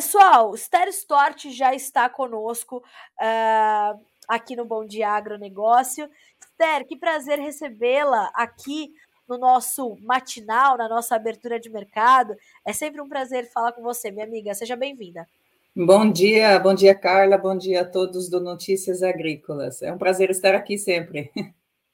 Pessoal, Esther Stort já está conosco uh, aqui no Bom Dia Agronegócio. Esther, que prazer recebê-la aqui no nosso matinal, na nossa abertura de mercado. É sempre um prazer falar com você, minha amiga. Seja bem-vinda. Bom dia, bom dia, Carla, bom dia a todos do Notícias Agrícolas. É um prazer estar aqui sempre.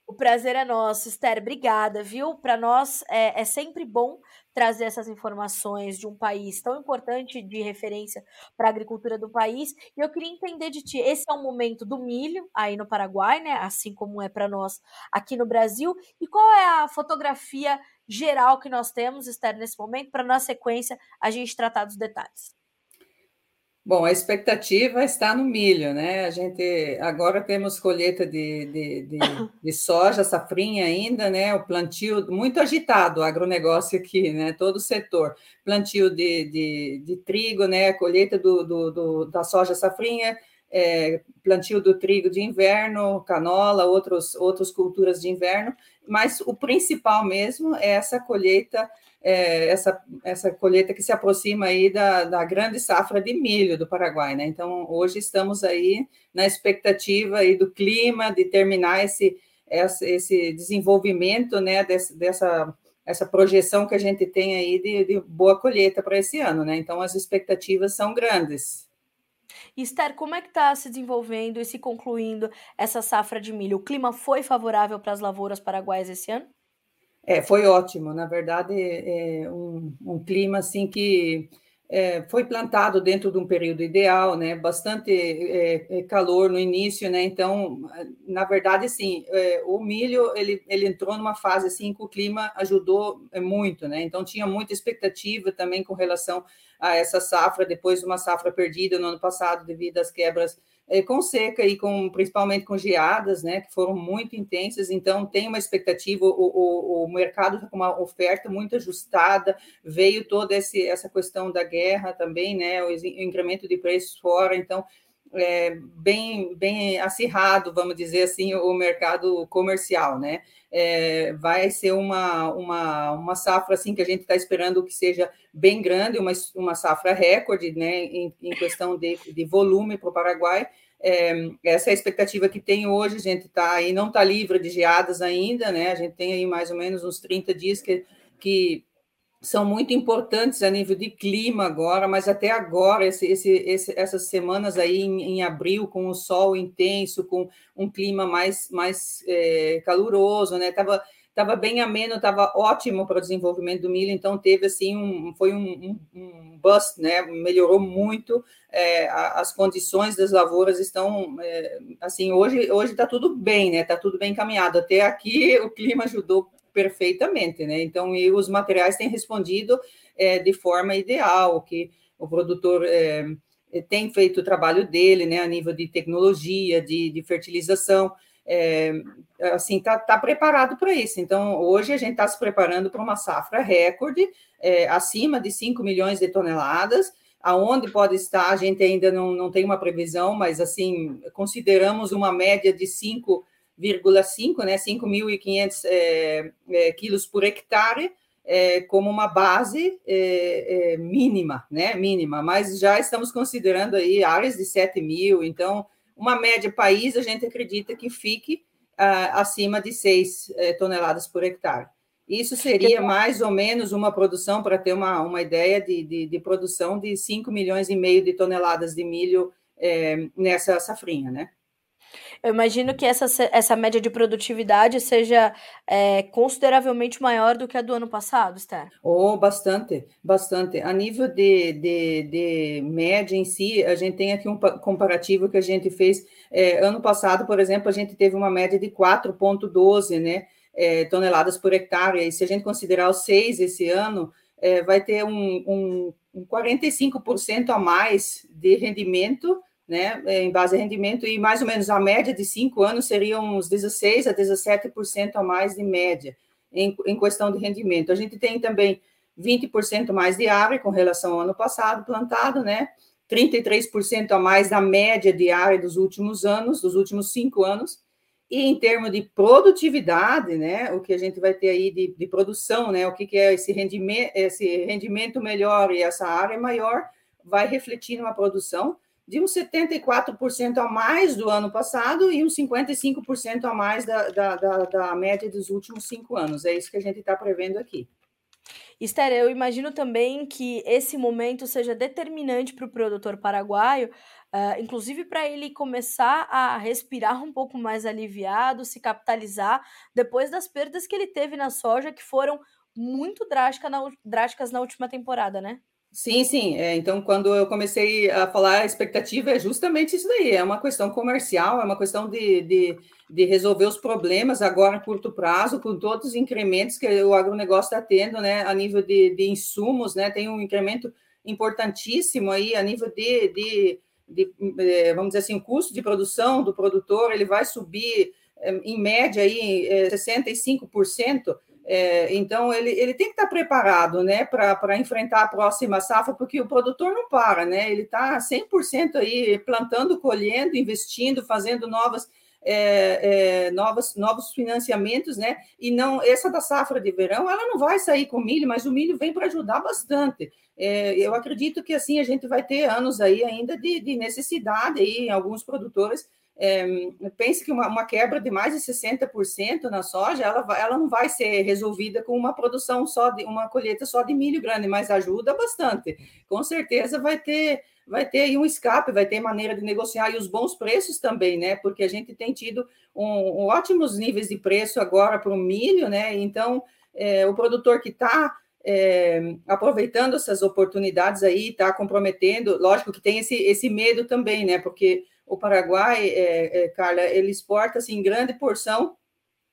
O prazer é nosso, Esther. Obrigada, viu? Para nós é, é, sempre bom trazer essas informações de um país tão importante de referência para a agricultura do país. E eu queria entender de ti: esse é o momento do milho aí no Paraguai, né? Assim como é para nós aqui no Brasil. E qual é a fotografia geral que nós temos, Esther, nesse momento, para na sequência a gente tratar dos detalhes? Bom, a expectativa está no milho, né? A gente agora temos colheita de, de, de, de, soja, safrinha ainda, né? O plantio muito agitado, o agronegócio aqui, né? Todo o setor. Plantio de, de, de trigo, né? Colheita do, do, do da soja safrinha, é, plantio do trigo de inverno, canola, outros, outras culturas de inverno, mas o principal mesmo é essa colheita é, essa, essa colheita que se aproxima aí da, da grande safra de milho do Paraguai, né? Então, hoje estamos aí na expectativa aí do clima, de terminar esse, esse desenvolvimento, né, dessa, essa projeção que a gente tem aí de, de boa colheita para esse ano, né? Então, as expectativas são grandes. Esther, como é que está se desenvolvendo e se concluindo essa safra de milho? O clima foi favorável para as lavouras paraguaias esse ano? É, foi ótimo. Na verdade, é um, um clima assim que é, foi plantado dentro de um período ideal, né? Bastante é, é calor no início, né? Então, na verdade, assim, é, o milho ele, ele entrou numa fase assim que o clima ajudou é, muito, né? Então tinha muita expectativa também com relação a essa safra depois de uma safra perdida no ano passado devido às quebras é, com seca e com principalmente com geadas, né, que foram muito intensas. Então tem uma expectativa, o, o, o mercado está com uma oferta muito ajustada. Veio toda esse, essa questão da guerra também, né, o, o incremento de preços fora. Então é, bem, bem acirrado, vamos dizer assim, o mercado comercial, né? É, vai ser uma, uma, uma safra assim que a gente está esperando que seja bem grande, uma, uma safra recorde, né? Em, em questão de, de volume para o Paraguai. É, essa é a expectativa que tem hoje, a gente está aí, não está livre de geadas ainda, né? A gente tem aí mais ou menos uns 30 dias que, que são muito importantes a nível de clima agora, mas até agora, esse, esse, esse, essas semanas aí em, em, abril, com o sol intenso, com um clima mais, mais é, caluroso, né? Tava, tava bem ameno, estava ótimo para o desenvolvimento do milho, então teve assim um, foi um, um, um bust, né? Melhorou muito, é, as condições das lavouras estão é, assim, hoje hoje está tudo bem, né? Está tudo bem encaminhado. Até aqui o clima ajudou perfeitamente, né? Então, e os materiais têm respondido é, de forma ideal, que o produtor é, tem feito o trabalho dele, né, a nível de tecnologia, de, de fertilização, é, assim, tá, tá preparado para isso. Então, hoje a gente está se preparando para uma safra recorde, é, acima de 5 milhões de toneladas, aonde pode estar, a gente ainda não, não tem uma previsão, mas, assim, consideramos uma média de 5 5,5, né, 5.500 é, é, quilos por hectare, é, como uma base é, é, mínima, né, mínima, mas já estamos considerando aí áreas de 7 mil, então, uma média país, a gente acredita que fique ah, acima de 6 é, toneladas por hectare. Isso seria mais ou menos uma produção, para ter uma, uma ideia de, de, de, produção de 5 milhões e meio de toneladas de milho é, nessa safrinha, né? Eu imagino que essa, essa média de produtividade seja é, consideravelmente maior do que a do ano passado, Esther. Oh, bastante, bastante. A nível de, de, de média em si, a gente tem aqui um comparativo que a gente fez. É, ano passado, por exemplo, a gente teve uma média de 4,12 né, é, toneladas por hectare. E se a gente considerar os seis esse ano, é, vai ter um, um, um 45% a mais de rendimento né, em base a rendimento, e mais ou menos a média de cinco anos seria uns 16% a 17% a mais de média em, em questão de rendimento. A gente tem também 20% mais de área com relação ao ano passado plantado, né? 33% a mais da média de área dos últimos anos, dos últimos cinco anos, e em termos de produtividade, né, o que a gente vai ter aí de, de produção, né, o que, que é esse rendimento, esse rendimento melhor e essa área maior, vai refletir numa produção de uns 74% a mais do ano passado e uns 55% a mais da, da, da, da, média dos últimos cinco anos. É isso que a gente está prevendo aqui. Esther, eu imagino também que esse momento seja determinante para o produtor paraguaio, uh, inclusive para ele começar a respirar um pouco mais aliviado, se capitalizar, depois das perdas que ele teve na soja, que foram muito drástica na, drásticas na última temporada, né? Sim, sim. É, então, quando eu comecei a falar a expectativa, é justamente isso daí. É uma questão comercial, é uma questão de, de, de resolver os problemas agora a curto prazo, com todos os incrementos que o agronegócio está tendo, né, a nível de, de insumos, né, tem um incremento importantíssimo aí a nível de, de, de é, vamos dizer assim, o custo de produção do produtor, ele vai subir é, em média aí 65%, é, então, ele, ele tem que estar preparado né, para enfrentar a próxima safra, porque o produtor não para, né? Ele está 100% aí plantando, colhendo, investindo, fazendo novas, é, é, novas, novos financiamentos, né? E não essa da safra de verão, ela não vai sair com milho, mas o milho vem para ajudar bastante. É, eu acredito que assim a gente vai ter anos aí ainda de, de necessidade aí em alguns produtores é, pense que uma, uma, quebra de mais de 60% na soja, ela, ela não vai ser resolvida com uma produção só de uma colheita só de milho grande, mas ajuda bastante. Com certeza vai ter vai ter aí um escape, vai ter maneira de negociar e os bons preços também, né? Porque a gente tem tido um, um ótimos níveis de preço agora para o milho, né? Então é, o produtor que está é, aproveitando essas oportunidades aí, está comprometendo, lógico que tem esse, esse medo também, né? Porque o Paraguai, é, é, Carla, ele exporta assim grande porção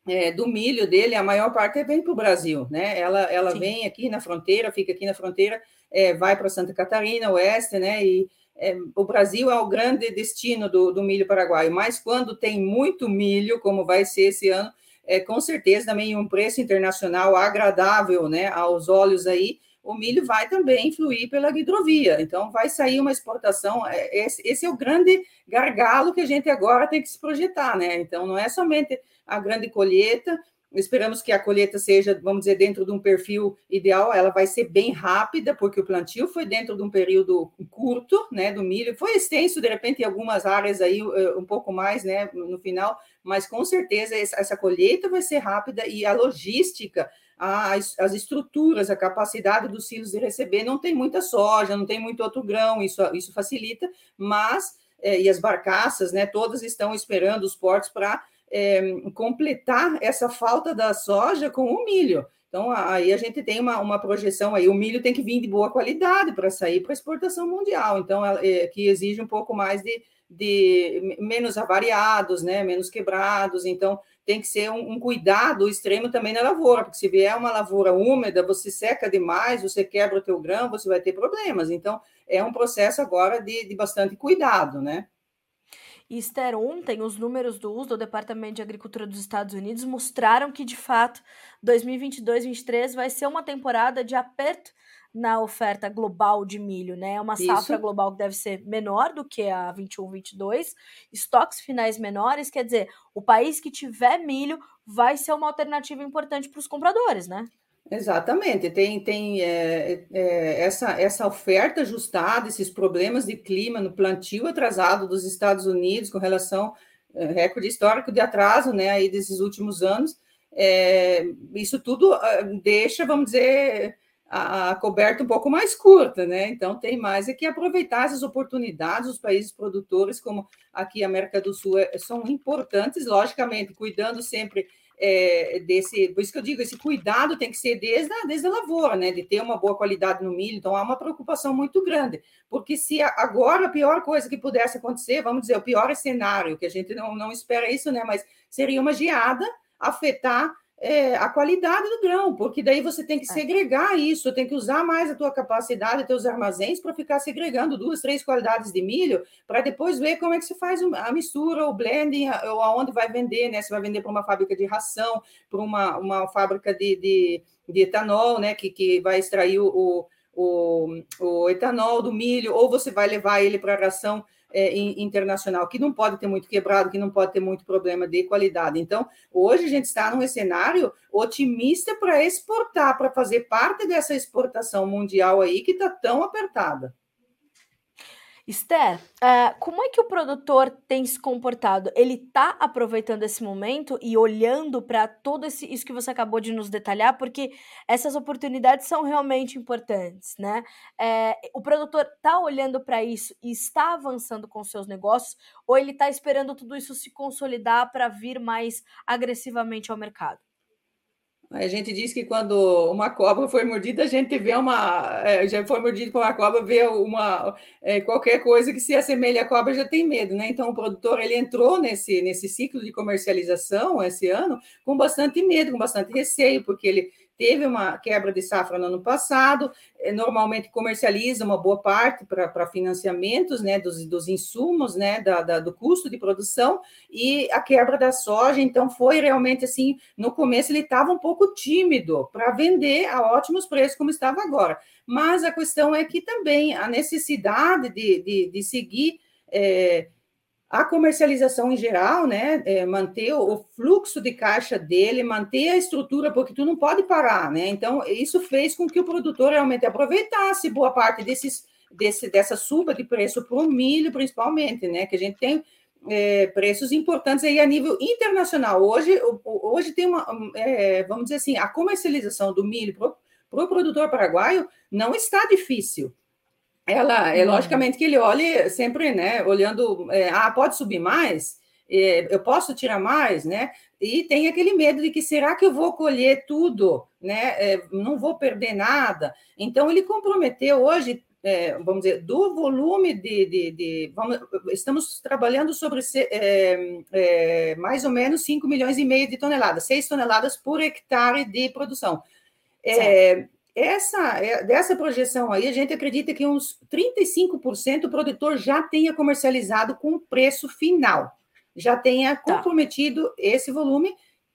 é, do milho dele, a maior parte vem para o Brasil, né? Ela, ela vem aqui na fronteira, fica aqui na fronteira, é, vai para Santa Catarina, oeste, né? E é, o Brasil é o grande destino do, do milho paraguaio, mas quando tem muito milho, como vai ser esse ano, é, com certeza também um preço internacional agradável, né? Aos olhos aí, o milho vai também fluir pela hidrovia. Então, vai sair uma exportação. É, esse, esse, é o grande gargalo que a gente agora tem que se projetar, né? Então, não é somente a grande colheita. Esperamos que a colheita seja, vamos dizer, dentro de um perfil ideal. Ela vai ser bem rápida, porque o plantio foi dentro de um período curto, né, do milho. Foi extenso, de repente, em algumas áreas aí, eh, um pouco mais, né, no final, mas com certeza essa colheita vai ser rápida e a logística as, as estruturas, a capacidade dos silos de receber, não tem muita soja, não tem muito outro grão, isso, isso facilita, mas, é, e as barcaças, né, todas estão esperando os portos para é, completar essa falta da soja com o milho. Então, aí a gente tem uma, uma projeção aí, o milho tem que vir de boa qualidade para sair para exportação mundial, então, é, que exige um pouco mais de, de menos avariados, né, menos quebrados, então tem que ser um, um, cuidado extremo também na lavoura, porque se vier uma lavoura úmida, você seca demais, você quebra o teu grão, você vai ter problemas. Então, é um processo agora de, de bastante cuidado, né? Esther, ontem os números do uso do Departamento de Agricultura dos Estados Unidos mostraram que, de fato, 2022-23 vai ser uma temporada de aperto na oferta global de milho, né? É uma Isso. safra global que deve ser menor do que a 21, 22, estoques finais menores, quer dizer, o país que tiver milho vai ser uma alternativa importante para os compradores, né? Exatamente, tem, tem é, é, essa, essa oferta ajustada, esses problemas de clima no plantio atrasado dos Estados Unidos com relação é, recorde histórico de atraso, né, aí desses últimos anos, é, isso tudo ah, deixa, vamos dizer, a, a, coberta um pouco mais curta, né? Então tem mais é que aproveitar essas oportunidades, os países produtores, como aqui a América do Sul, é, são importantes, logicamente, cuidando sempre é, desse, por isso que eu digo, esse cuidado tem que ser desde a, desde a lavoura, né? De ter uma boa qualidade no milho, então há uma preocupação muito grande, porque se agora a pior coisa que pudesse acontecer, vamos dizer, o pior cenário, que a gente não, não espera isso, né? Mas seria uma geada afetar é, a qualidade do grão, porque daí você tem que é. segregar isso, tem que usar mais a tua capacidade, teus armazéns para ficar segregando duas, três qualidades de milho, para depois ver como é que se faz a mistura, o blending, ou aonde vai vender, né? Se vai vender para uma fábrica de ração, para uma, uma fábrica de, de, de, etanol, né? Que, que vai extrair o, o, o etanol do milho, ou você vai levar ele para a ração é, internacional, que não pode ter muito quebrado, que não pode ter muito problema de qualidade. Então, hoje a gente está num cenário otimista para exportar, para fazer parte dessa exportação mundial aí que está tão apertada. Esther, uh, como é que o produtor tem se comportado? Ele está aproveitando esse momento e olhando para todo esse, isso que você acabou de nos detalhar, porque essas oportunidades são realmente importantes, né? É, o produtor está olhando para isso e está avançando com seus negócios, ou ele está esperando tudo isso se consolidar para vir mais agressivamente ao mercado? A gente diz que quando uma cobra foi mordida, a gente vê uma. É, já foi mordido por uma cobra, vê uma. É, qualquer coisa que se assemelhe à cobra já tem medo, né? Então o produtor ele entrou nesse, nesse ciclo de comercialização esse ano com bastante medo, com bastante receio, porque ele teve uma quebra de safra no ano passado, eh, normalmente comercializa uma boa parte para financiamentos né, dos, dos insumos, né, da, da, do custo de produção, e a quebra da soja, então foi realmente assim, no começo ele estava um pouco tímido para vender a ótimos preços como estava agora, mas a questão é que também a necessidade de, de, de seguir é, a comercialização em geral, né, é manter o fluxo de caixa dele, manter a estrutura, porque tu não pode parar, né? Então, isso fez com que o produtor realmente aproveitasse boa parte desses, desse, dessa suba de preço para o milho, principalmente, né? Que a gente tem é, preços importantes aí a nível internacional. Hoje, hoje tem uma, é, vamos dizer assim, a comercialização do milho para o pro produtor paraguaio não está difícil ela é logicamente que ele olhe sempre, né, olhando, é, ah, pode subir mais, é, eu posso tirar mais, né? E tem aquele medo de que será que eu vou colher tudo, né? É, não vou perder nada. Então ele comprometeu hoje, é, vamos dizer, do volume de, de, de vamos, estamos trabalhando sobre é, mais ou menos 5 milhões e meio de toneladas, 6 toneladas por hectare de produção. É, essa, é, dessa projeção aí, a gente acredita que uns 35% o produtor já tenha comercializado com o preço final, já tenha tá. comprometido tá. esse volume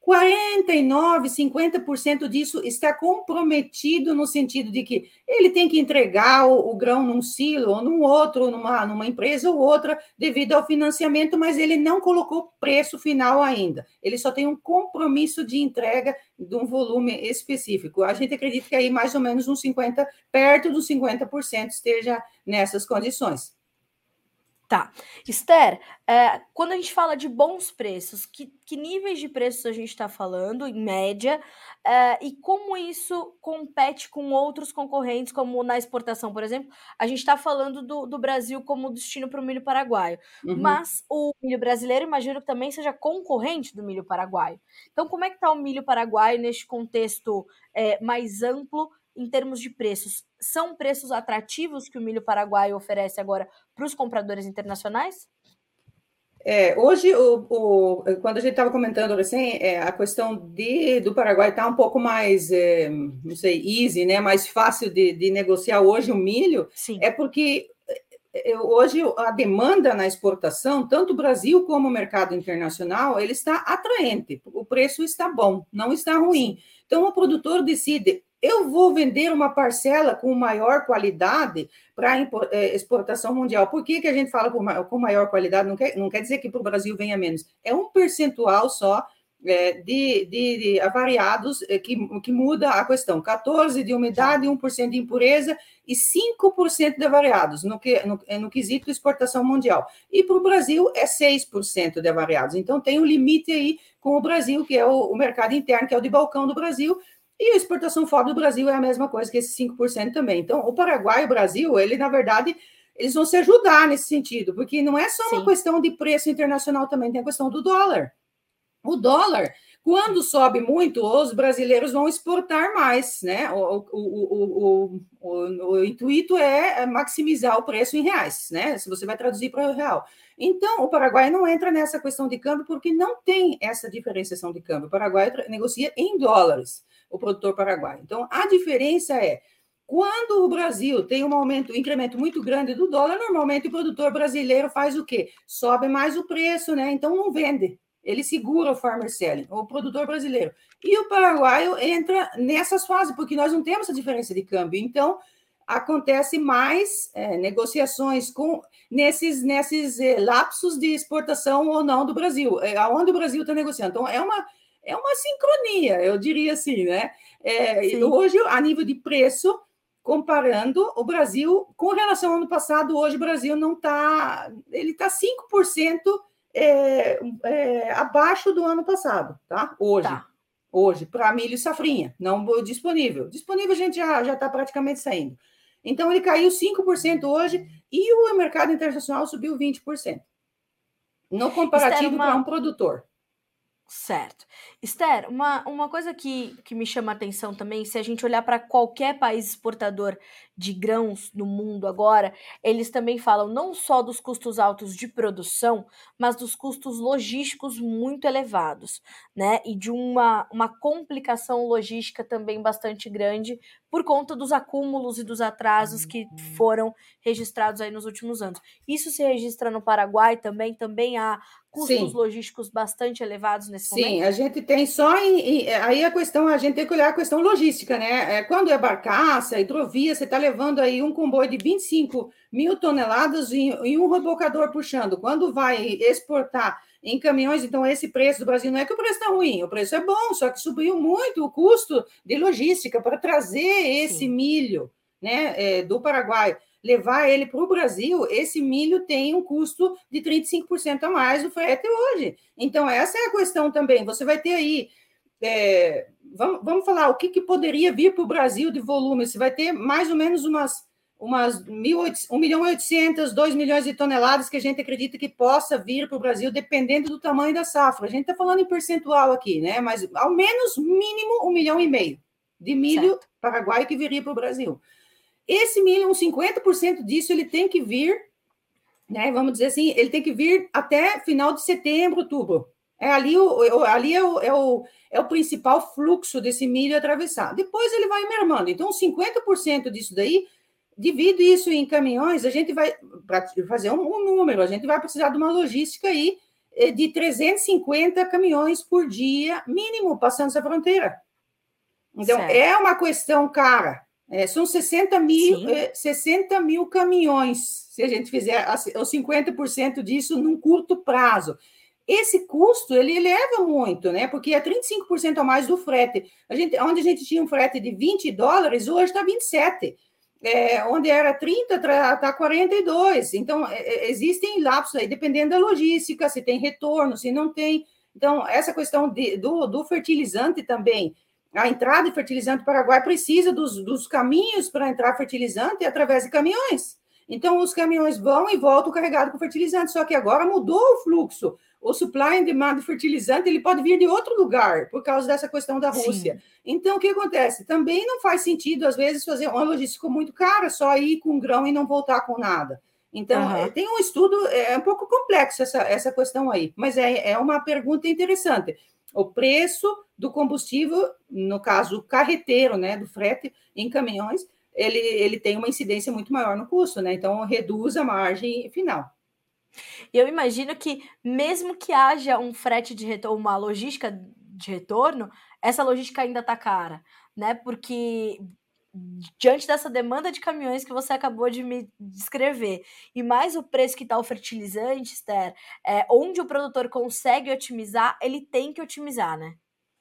49, 50% disso está comprometido no sentido de que ele tem que entregar o, o, grão num silo ou num outro, numa, numa empresa ou outra, devido ao financiamento, mas ele não colocou preço final ainda. Ele só tem um compromisso de entrega de um volume específico. A gente acredita que aí mais ou menos uns 50, perto dos 50% esteja nessas condições. Tá. Esther, é, quando a gente fala de bons preços, que, que níveis de preços a gente está falando, em média, é, e como isso compete com outros concorrentes, como na exportação, por exemplo? A gente está falando do, do Brasil como destino para o milho paraguaio, uhum. mas o milho brasileiro, imagino que também seja concorrente do milho paraguaio. Então, como é que está o milho paraguaio neste contexto é, mais amplo em termos de preços, são preços atrativos que o milho paraguaio oferece agora para os compradores internacionais? É, hoje, o, o, quando a gente estava comentando assim, é, a questão de, do Paraguai está um pouco mais, é, não sei, easy, né? mais fácil de, de negociar hoje o milho, Sim. é porque é, hoje a demanda na exportação, tanto o Brasil como o mercado internacional, ele está atraente, o preço está bom, não está ruim. Então, o produtor decide eu vou vender uma parcela com maior qualidade para é, exportação mundial. Por que, que a gente fala com maior qualidade? Não quer, não quer dizer que para o Brasil venha menos. É um percentual só é, de, de, de avariados é, que, que muda a questão. 14% de umidade, 1% de impureza e 5% de avariados no, que, no, no quesito exportação mundial. E para o Brasil é 6% de avariados. Então tem um limite aí com o Brasil, que é o, o mercado interno, que é o de balcão do Brasil, e a exportação fora do Brasil é a mesma coisa que esse 5% também. Então, o Paraguai e o Brasil, ele, na verdade, eles vão se ajudar nesse sentido, porque não é só Sim. uma questão de preço internacional também, tem a questão do dólar. O dólar, quando sobe muito, os brasileiros vão exportar mais, né? O, o, o, o, intuito é maximizar o preço em reais, né? Se você vai traduzir para o real. Então, o Paraguai não entra nessa questão de câmbio porque não tem essa diferenciação de câmbio. O Paraguai negocia em dólares o produtor paraguaio. Então, a diferença é quando o Brasil tem um aumento, um incremento muito grande do dólar, normalmente o produtor brasileiro faz o quê? Sobe mais o preço, né? Então não vende. Ele segura o farmer selling, o produtor brasileiro. E o paraguaio entra nessas fases, porque nós não temos essa diferença de câmbio. Então, acontece mais é, negociações com nesses, nesses é, lapsos de exportação ou não do Brasil, é, aonde o Brasil está negociando. Então, é uma é uma sincronia, eu diria assim, né? É, hoje, a nível de preço, comparando o Brasil com relação ao ano passado, hoje o Brasil não está, ele está 5% é, é, abaixo do ano passado, tá? Hoje. Tá. Hoje, para milho e safrinha, não disponível. Disponível a gente já está praticamente saindo. Então, ele caiu 5% hoje e o mercado internacional subiu 20%. No comparativo para um produtor. Certo. Esther, uma, uma coisa que, que me chama a atenção também, se a gente olhar para qualquer país exportador de grãos no mundo agora, eles também falam não só dos custos altos de produção, mas dos custos logísticos muito elevados, né? E de uma, uma complicação logística também bastante grande por conta dos acúmulos e dos atrasos que foram registrados aí nos últimos anos. Isso se registra no Paraguai também, também há custos Sim. logísticos bastante elevados nesse Sim, momento? Sim, a gente tem só em, em, aí a questão, a gente tem que olhar a questão logística, né? É, quando é barcaça, hidrovia, você está levando aí um comboio de 25 mil toneladas e, e um rebocador puxando. Quando vai exportar em caminhões, então esse preço do Brasil não é que o preço está ruim, o preço é bom, só que subiu muito o custo de logística para trazer esse Sim. milho né, é, do Paraguai levar ele para o Brasil, esse milho tem um custo de 35% a mais do frete hoje. Então, essa é a questão também. Você vai ter aí. É, vamos, vamos falar o que, que poderia vir para o Brasil de volume. Você vai ter mais ou menos umas, umas 1 milhão e 800, 2 milhões de toneladas que a gente acredita que possa vir para o Brasil, dependendo do tamanho da safra. A gente está falando em percentual aqui, né? Mas ao menos mínimo um milhão e meio de milho certo. paraguaio que viria para o Brasil. Esse uns 50% disso, ele tem que vir, né? Vamos dizer assim, ele tem que vir até final de setembro, outubro. É ali o, ali é o, é o, é o principal fluxo desse milho atravessar. Depois ele vai mermando. Então, 50% disso daí, divide isso em caminhões, a gente vai para fazer um, um, número, a gente vai precisar de uma logística aí eh, de 350 caminhões por dia, mínimo, passando essa fronteira. Então, certo. é uma questão cara. É, são 60 mil, é, 60 mil caminhões, se a gente fizer os 50% disso num curto prazo. Esse custo, ele eleva muito, né? Porque é 35% a mais do frete. A gente, onde a gente tinha um frete de 20 dólares, hoje está 27. É, onde era 30, está 42. Então, é, é, existem lapsos aí, dependendo da logística, se tem retorno, se não tem. Então, essa questão de, do, do fertilizante também, a entrada de fertilizante Paraguai precisa dos, dos caminhos para entrar fertilizante através de caminhões. Então, os caminhões vão e voltam carregados com fertilizante, só que agora mudou o fluxo. O supply and demand de fertilizante ele pode vir de outro lugar, por causa dessa questão da Rússia. Sim. Então, o que acontece? Também não faz sentido, às vezes, fazer uma logística muito cara, só ir com grão e não voltar com nada. Então, uhum. tem um estudo, é um pouco complexo essa, essa questão aí, mas é, é uma pergunta interessante o preço do combustível, no caso carreteiro, né, do frete em caminhões, ele, ele tem uma incidência muito maior no custo, né? Então reduz a margem final. Eu imagino que mesmo que haja um frete de retorno, uma logística de retorno, essa logística ainda está cara, né? Porque diante dessa demanda de caminhões que você acabou de me descrever, e mais o preço que está o fertilizante, Esther, é, onde o produtor consegue otimizar, ele tem que otimizar, né?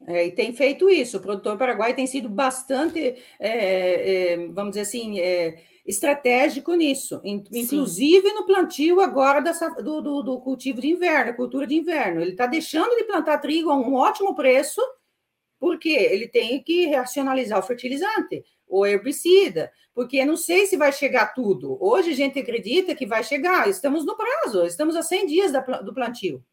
É, e tem feito isso. O produtor paraguai tem sido bastante, é, é, vamos dizer assim, é, estratégico nisso, inclusive Sim. no plantio agora dessa, do, do, do, cultivo de inverno, cultura de inverno. Ele está deixando de plantar trigo a um ótimo preço, porque ele tem que racionalizar o fertilizante o herbicida, porque não sei se vai chegar tudo. Hoje a gente acredita que vai chegar, estamos no prazo, estamos a 100 dias do plantio.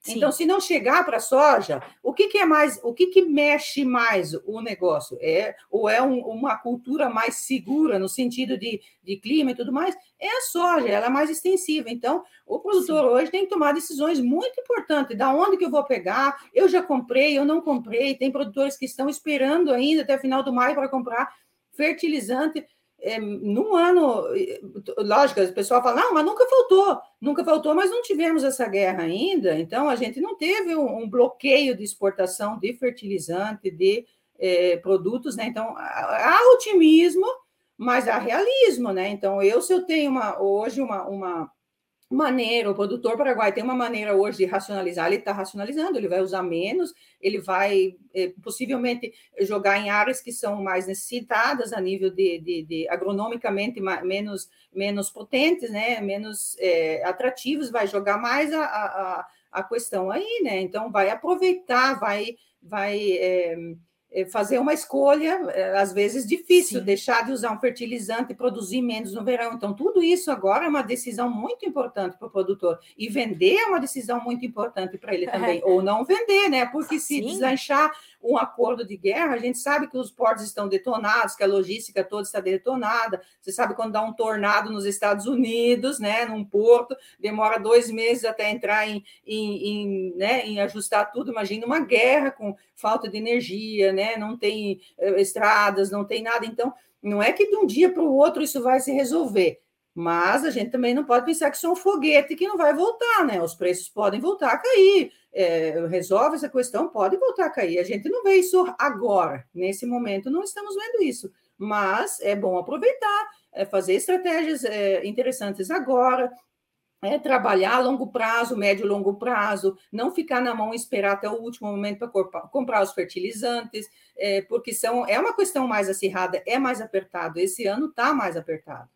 Sim. Então, se não chegar para a soja, o que, que, é mais, o que, que mexe mais o negócio? É ou é um, uma cultura mais segura no sentido de, de clima e tudo mais? É a soja, ela é mais extensiva. Então, o produtor Sim. hoje tem que tomar decisões muito importantes. Da onde que eu vou pegar? Eu já comprei, eu não comprei. Tem produtores que estão esperando ainda até o final do maio para comprar fertilizante. É, num ano, lógico, o pessoal fala, não, mas nunca faltou, nunca faltou, mas não tivemos essa guerra ainda, então a gente não teve um, um bloqueio de exportação de fertilizante, de é, produtos, né? Então, há otimismo, mas há realismo, né? Então, eu, se eu tenho uma, hoje uma, uma, maneira, o produtor paraguai tem uma maneira hoje de racionalizar, ele está racionalizando, ele vai usar menos, ele vai é, possivelmente jogar em áreas que são mais necessitadas a nível de, de, de agronomicamente menos, menos potentes, né, menos é, atrativos, vai jogar mais a, a, a questão aí, né, então vai aproveitar, vai, vai é, fazer uma escolha, é, às vezes difícil, Sim. deixar de usar um fertilizante e produzir menos no verão. Então, tudo isso agora é uma decisão muito importante para o produtor. E vender é uma decisão muito importante para ele também. É. Ou não vender, né? Porque se Sim. deslanchar um acordo de guerra, a gente sabe que os portos estão detonados, que a logística toda está detonada. Você sabe quando dá um tornado nos Estados Unidos, né, num porto, demora dois meses até entrar em, em, em, né, em ajustar tudo. Imagina uma guerra com falta de energia, né, não tem eh, estradas, não tem nada. Então, não é que de um dia para o outro isso vai se resolver. Mas a gente também não pode pensar que isso é um foguete que não vai voltar, né? Os preços podem voltar a cair, é, resolve essa questão, pode voltar a cair. A gente não vê isso agora, nesse momento, não estamos vendo isso, mas é bom aproveitar, é fazer estratégias é, interessantes agora, é trabalhar a longo prazo, médio e longo prazo, não ficar na mão e esperar até o último momento para comprar os fertilizantes, é, porque são, é uma questão mais acirrada, é mais apertado. Esse ano está mais apertado.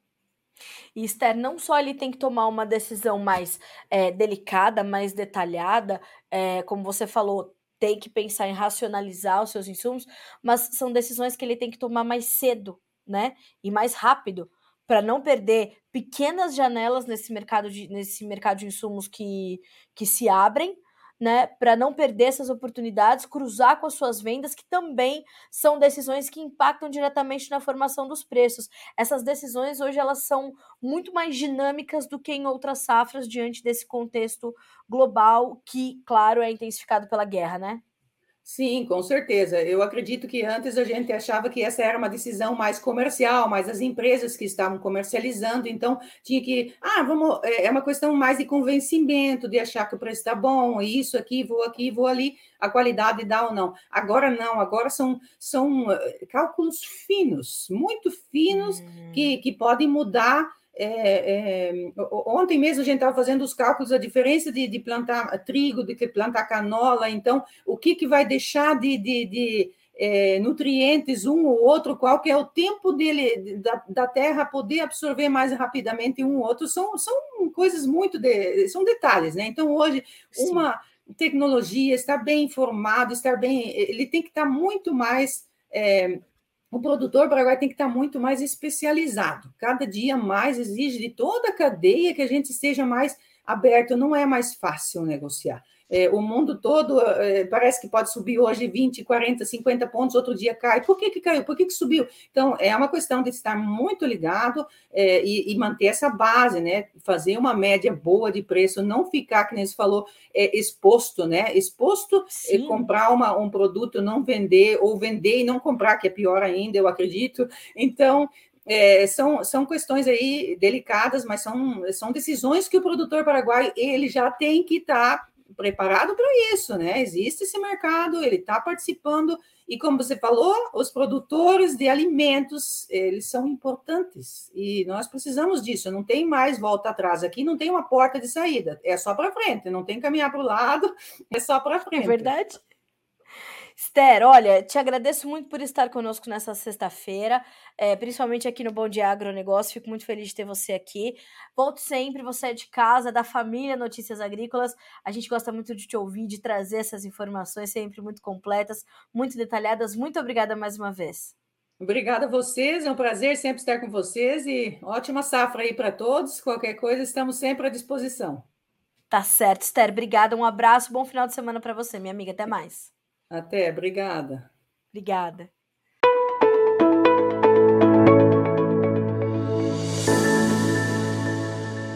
E Esther, não só ele tem que tomar uma decisão mais é, delicada, mais detalhada, é, como você falou, tem que pensar em racionalizar os seus insumos, mas são decisões que ele tem que tomar mais cedo, né? E mais rápido, para não perder pequenas janelas nesse mercado de, nesse mercado de insumos que, que se abrem né, para não perder essas oportunidades, cruzar com as suas vendas, que também são decisões que impactam diretamente na formação dos preços. Essas decisões hoje elas são muito mais dinâmicas do que em outras safras diante desse contexto global que, claro, é intensificado pela guerra, né? Sim, com certeza. Eu acredito que antes a gente achava que essa era uma decisão mais comercial, mas as empresas que estavam comercializando, então tinha que, ah, vamos, é, é uma questão mais de convencimento, de achar que o preço está bom, isso aqui, vou aqui, vou ali, a qualidade dá ou não. Agora não, agora são, são eh, cálculos finos, muito finos, hum. que, que podem mudar é, é, ontem mesmo a gente estava fazendo os cálculos, a diferença de, de, plantar trigo, de plantar canola, então o que, que vai deixar de, de, de é, nutrientes um ou outro, qual que é o tempo dele da, da, terra poder absorver mais rapidamente um ou outro, são, são coisas muito, de, são detalhes, né? Então hoje Sim. uma tecnologia, estar bem informado, estar bem, ele tem que estar muito mais é, o produtor paraguai tem que estar muito mais especializado. Cada dia mais exige de toda a cadeia que a gente esteja mais aberto. Não é mais fácil negociar. É, o mundo todo é, parece que pode subir hoje 20, 40, 50 pontos, outro dia cai. Por que, que caiu? Por que, que subiu? Então, é uma questão de estar muito ligado é, e, e, manter essa base, né? Fazer uma média boa de preço, não ficar, que nem você falou, é, exposto, né? Exposto, comprar uma, um produto, não vender, ou vender e não comprar, que é pior ainda, eu acredito. Então, é, são, são questões aí delicadas, mas são, são decisões que o produtor paraguaio ele já tem que estar tá preparado para isso, né? Existe esse mercado, ele está participando, e como você falou, os produtores de alimentos, eles são importantes, e nós precisamos disso, não tem mais volta atrás, aqui não tem uma porta de saída, é só para frente, não tem caminhar para o lado, é só para frente. É verdade. Esther, olha, te agradeço muito por estar conosco nessa sexta-feira, é, principalmente aqui no Bom Dia Agronegócio. Fico muito feliz de ter você aqui. Volte sempre, você é de casa, da família Notícias Agrícolas. A gente gosta muito de te ouvir, de trazer essas informações sempre muito completas, muito detalhadas. Muito obrigada mais uma vez. Obrigada a vocês, é um prazer sempre estar com vocês e ótima safra aí para todos. Qualquer coisa, estamos sempre à disposição. Tá certo, Esther. Obrigada, um abraço, bom final de semana para você, minha amiga. Até mais. Até, obrigada. Obrigada.